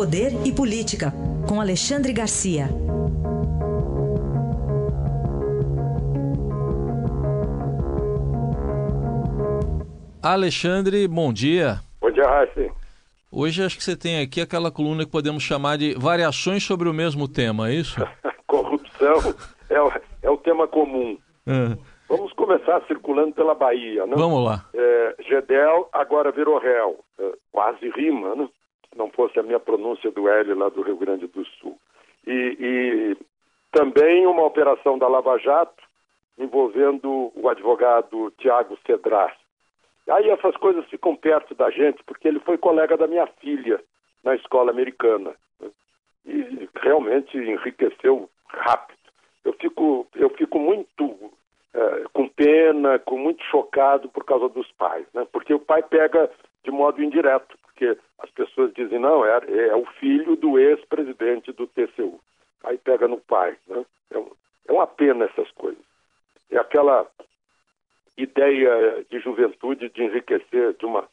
Poder e Política, com Alexandre Garcia. Alexandre, bom dia. Bom dia, Raíssa. Hoje acho que você tem aqui aquela coluna que podemos chamar de variações sobre o mesmo tema, é isso? Corrupção é o, é o tema comum. É. Vamos começar circulando pela Bahia, né? Vamos lá. É, Gedel agora virou réu. É, quase rima, né? Não fosse a minha pronúncia do L lá do Rio Grande do Sul. E, e também uma operação da Lava Jato envolvendo o advogado Tiago Cedras. Aí essas coisas ficam perto da gente, porque ele foi colega da minha filha na escola americana. E realmente enriqueceu rápido. Eu fico, eu fico muito é, com pena, com muito chocado por causa dos pais, né? Porque o pai pega de modo indireto, porque as pessoas dizem, não, é, é o filho do ex-presidente do TCU. Aí pega no pai, né? É, é uma pena essas coisas. É aquela ideia de juventude de enriquecer de uma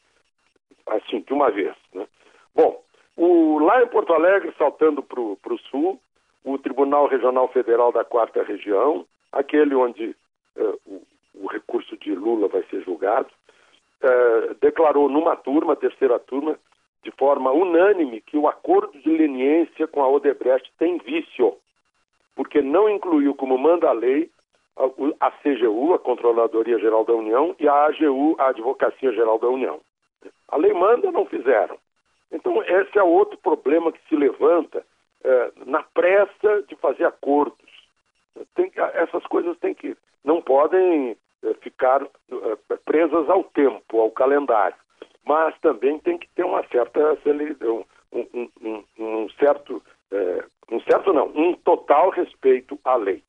assim de uma vez. Né? Bom, o, lá em Porto Alegre, saltando para o sul, o Tribunal Regional Federal da Quarta Região, aquele onde uh, o, o, recurso de Lula vai ser julgado, uh, declarou numa turma, terceira turma, de forma unânime que o acordo de leniência com a Odebrecht tem vício, porque não incluiu como manda a lei a CGU, a Controladoria Geral da União, e a AGU, a Advocacia Geral da União. A lei manda, não fizeram. Então, esse é outro problema que se levanta é, na pressa de fazer acordos. Tem, essas coisas têm que, não podem ficar é, presas ao tempo, ao calendário, mas também tem que ter uma certa um, um, um, um certo é, um certo não, um total respeito à lei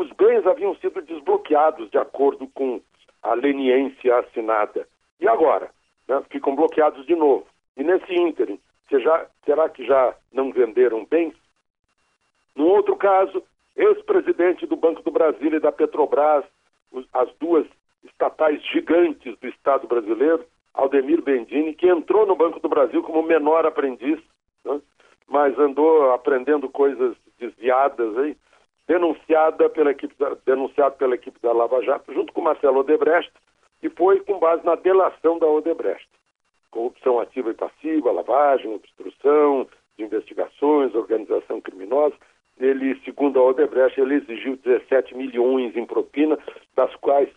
os bens haviam sido desbloqueados de acordo com a leniência assinada. E agora? Né, ficam bloqueados de novo. E nesse ínterim, já, será que já não venderam bens? No outro caso, ex-presidente do Banco do Brasil e da Petrobras, as duas estatais gigantes do Estado brasileiro, Aldemir Bendini, que entrou no Banco do Brasil como menor aprendiz, né? mas andou aprendendo coisas desviadas aí, denunciada pela equipe da, denunciado pela equipe da Lava Jato, junto com Marcelo Odebrecht, e foi com base na delação da Odebrecht. Corrupção ativa e passiva, lavagem, obstrução de investigações, organização criminosa. Ele, segundo a Odebrecht, ele exigiu 17 milhões em propina, das quais,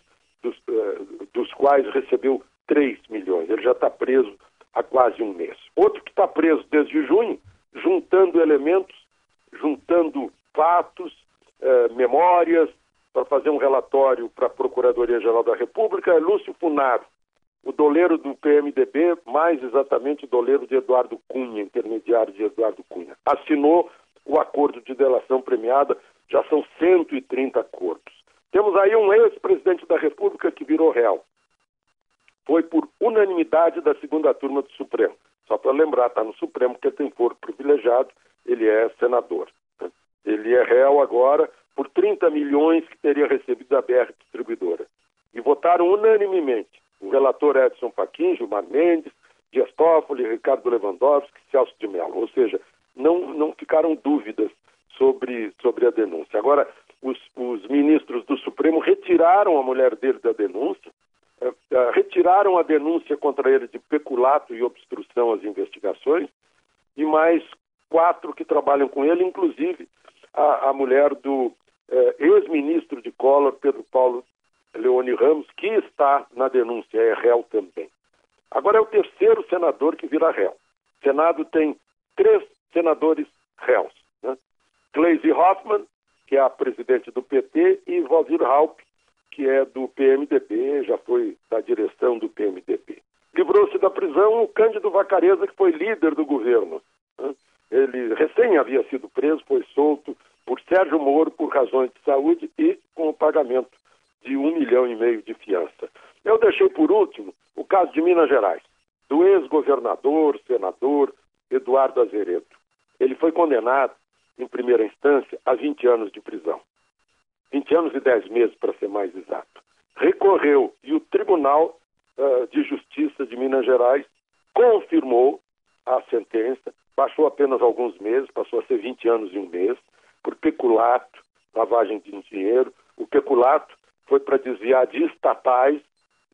dos, uh, dos quais recebeu 3 milhões. Ele já está preso há quase um mês. Outro que está preso desde junho, juntando elementos, juntando fatos, eh, memórias, para fazer um relatório para a Procuradoria-Geral da República, é Lúcio Funaro, o doleiro do PMDB, mais exatamente o doleiro de Eduardo Cunha, intermediário de Eduardo Cunha. Assinou o acordo de delação premiada, já são 130 acordos. Temos aí um ex-presidente da República que virou réu. Foi por unanimidade da segunda turma do Supremo. Só para lembrar, está no Supremo, porque tem foro privilegiado, ele é senador. Ele é réu agora por 30 milhões que teria recebido da BR Distribuidora. E votaram unanimemente o relator Edson Fachin, Gilmar Mendes, Dias Toffoli, Ricardo Lewandowski, Celso de Mello. Ou seja, não, não ficaram dúvidas sobre, sobre a denúncia. Agora, os, os ministros do Supremo retiraram a mulher dele da denúncia, uh, uh, retiraram a denúncia contra ele de peculato e obstrução às investigações, e mais quatro que trabalham com ele, inclusive a, a mulher do eh, ex-ministro de Collor, Pedro Paulo Leone Ramos, que está na denúncia, é réu também. Agora é o terceiro senador que vira réu. O Senado tem três senadores réus. Né? Gleisi Hoffmann, que é a presidente do PT, e Valdir Raup, que é do PMDB, já foi da direção do PMDB. Livrou-se da prisão o Cândido Vacareza, que foi líder do governo. Né? Ele recém havia sido preso, foi solto por Sérgio Moro por razões de saúde e com o pagamento de um milhão e meio de fiança. Eu deixei por último o caso de Minas Gerais, do ex-governador, senador Eduardo Azeredo. Ele foi condenado, em primeira instância, a 20 anos de prisão. 20 anos e 10 meses, para ser mais exato. Recorreu e o Tribunal uh, de Justiça de Minas Gerais confirmou a sentença baixou apenas alguns meses, passou a ser 20 anos e um mês, por peculato, lavagem de dinheiro. O peculato foi para desviar de estatais,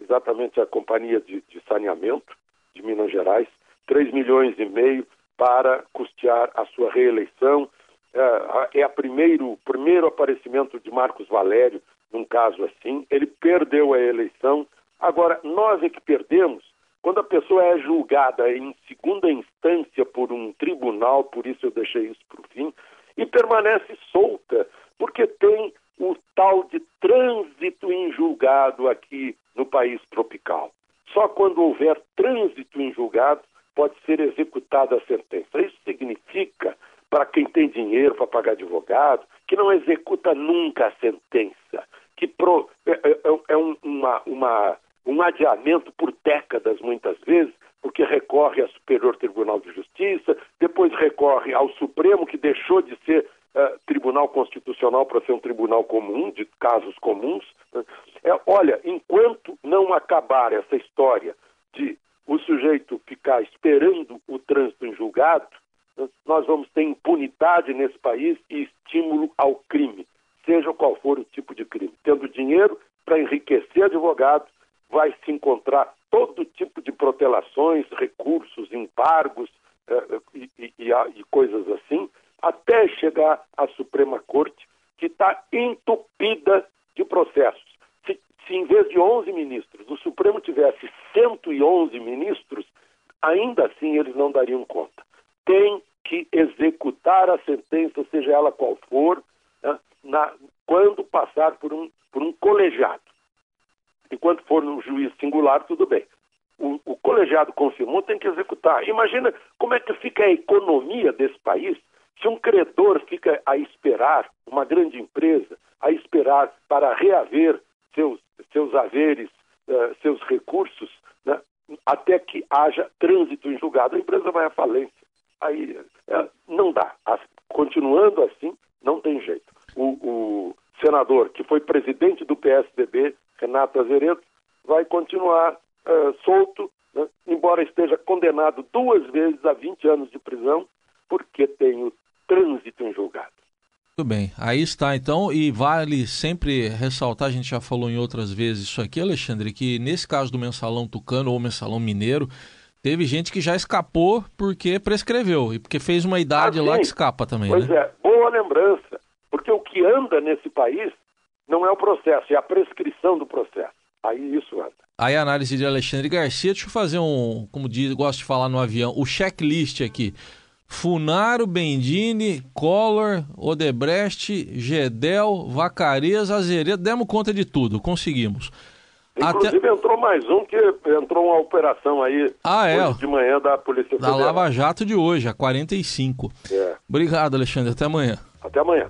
exatamente a Companhia de, de Saneamento de Minas Gerais, 3 milhões e meio para custear a sua reeleição. É, é o primeiro, primeiro aparecimento de Marcos Valério num caso assim. Ele perdeu a eleição. Agora, nós é que perdemos quando a pessoa é julgada em segunda instância por um tribunal, por isso eu deixei isso para o fim, e permanece solta, porque tem o tal de trânsito em julgado aqui no país tropical. Só quando houver trânsito em julgado pode ser executada a sentença. Isso significa, para quem tem dinheiro para pagar advogado, que não executa nunca a sentença, que pro, é, é, é, é um, uma, uma, um adiamento por décadas, muitas vezes, porque recorre ao Superior Tribunal de Justiça, depois recorre ao Supremo, que deixou de ser uh, Tribunal Constitucional para ser um tribunal comum, de casos comuns. Né? É, olha, enquanto não acabar essa história o sujeito ficar esperando o trânsito em julgado, nós vamos ter impunidade nesse país e estímulo ao crime, seja qual for o tipo de crime. Tendo dinheiro para enriquecer advogado, vai se encontrar todo tipo de protelações, recursos, embargos eh, e, e, e, coisas assim, até chegar à Suprema Corte, que está entupida de processos. Se, se em vez de 11 ministros 111 ministros, ainda assim eles não dariam conta. Tem que executar a sentença, seja ela qual for, né, na, quando passar por um, por um colegiado. Enquanto for no juiz singular, tudo bem. O, o, colegiado confirmou, tem que executar. Imagina como é que fica a economia desse país se um credor fica a esperar, uma grande empresa, a esperar para reaver seus, seus haveres, uh, seus recursos, né, até que haja trânsito em julgado, a empresa vai à falência. Aí uh, não dá. Continuando assim, não tem jeito. O, o senador que foi presidente do PSDB Renato Azeredo, vai continuar uh, solto, né? embora esteja condenado duas vezes a 20 anos de prisão, porque tem o. Muito bem, aí está então, e vale sempre ressaltar, a gente já falou em outras vezes isso aqui, Alexandre, que nesse caso do mensalão tucano ou mensalão mineiro, teve gente que já escapou porque prescreveu, e porque fez uma idade ah, lá que escapa também. Pois né? é, boa lembrança, porque o que anda nesse país não é o processo, é a prescrição do processo. Aí isso anda. Aí a análise de Alexandre Garcia, deixa eu fazer um, como diz, gosto de falar no avião, o checklist aqui. Funaro, Bendini, Collor, Odebrecht, Gedel, Vacareza, Azeredo, demos conta de tudo, conseguimos. Inclusive Até... entrou mais um que entrou uma operação aí ah, é. de manhã da Polícia Federal. Da Lava Jato de hoje, a 45. É. Obrigado, Alexandre. Até amanhã. Até amanhã.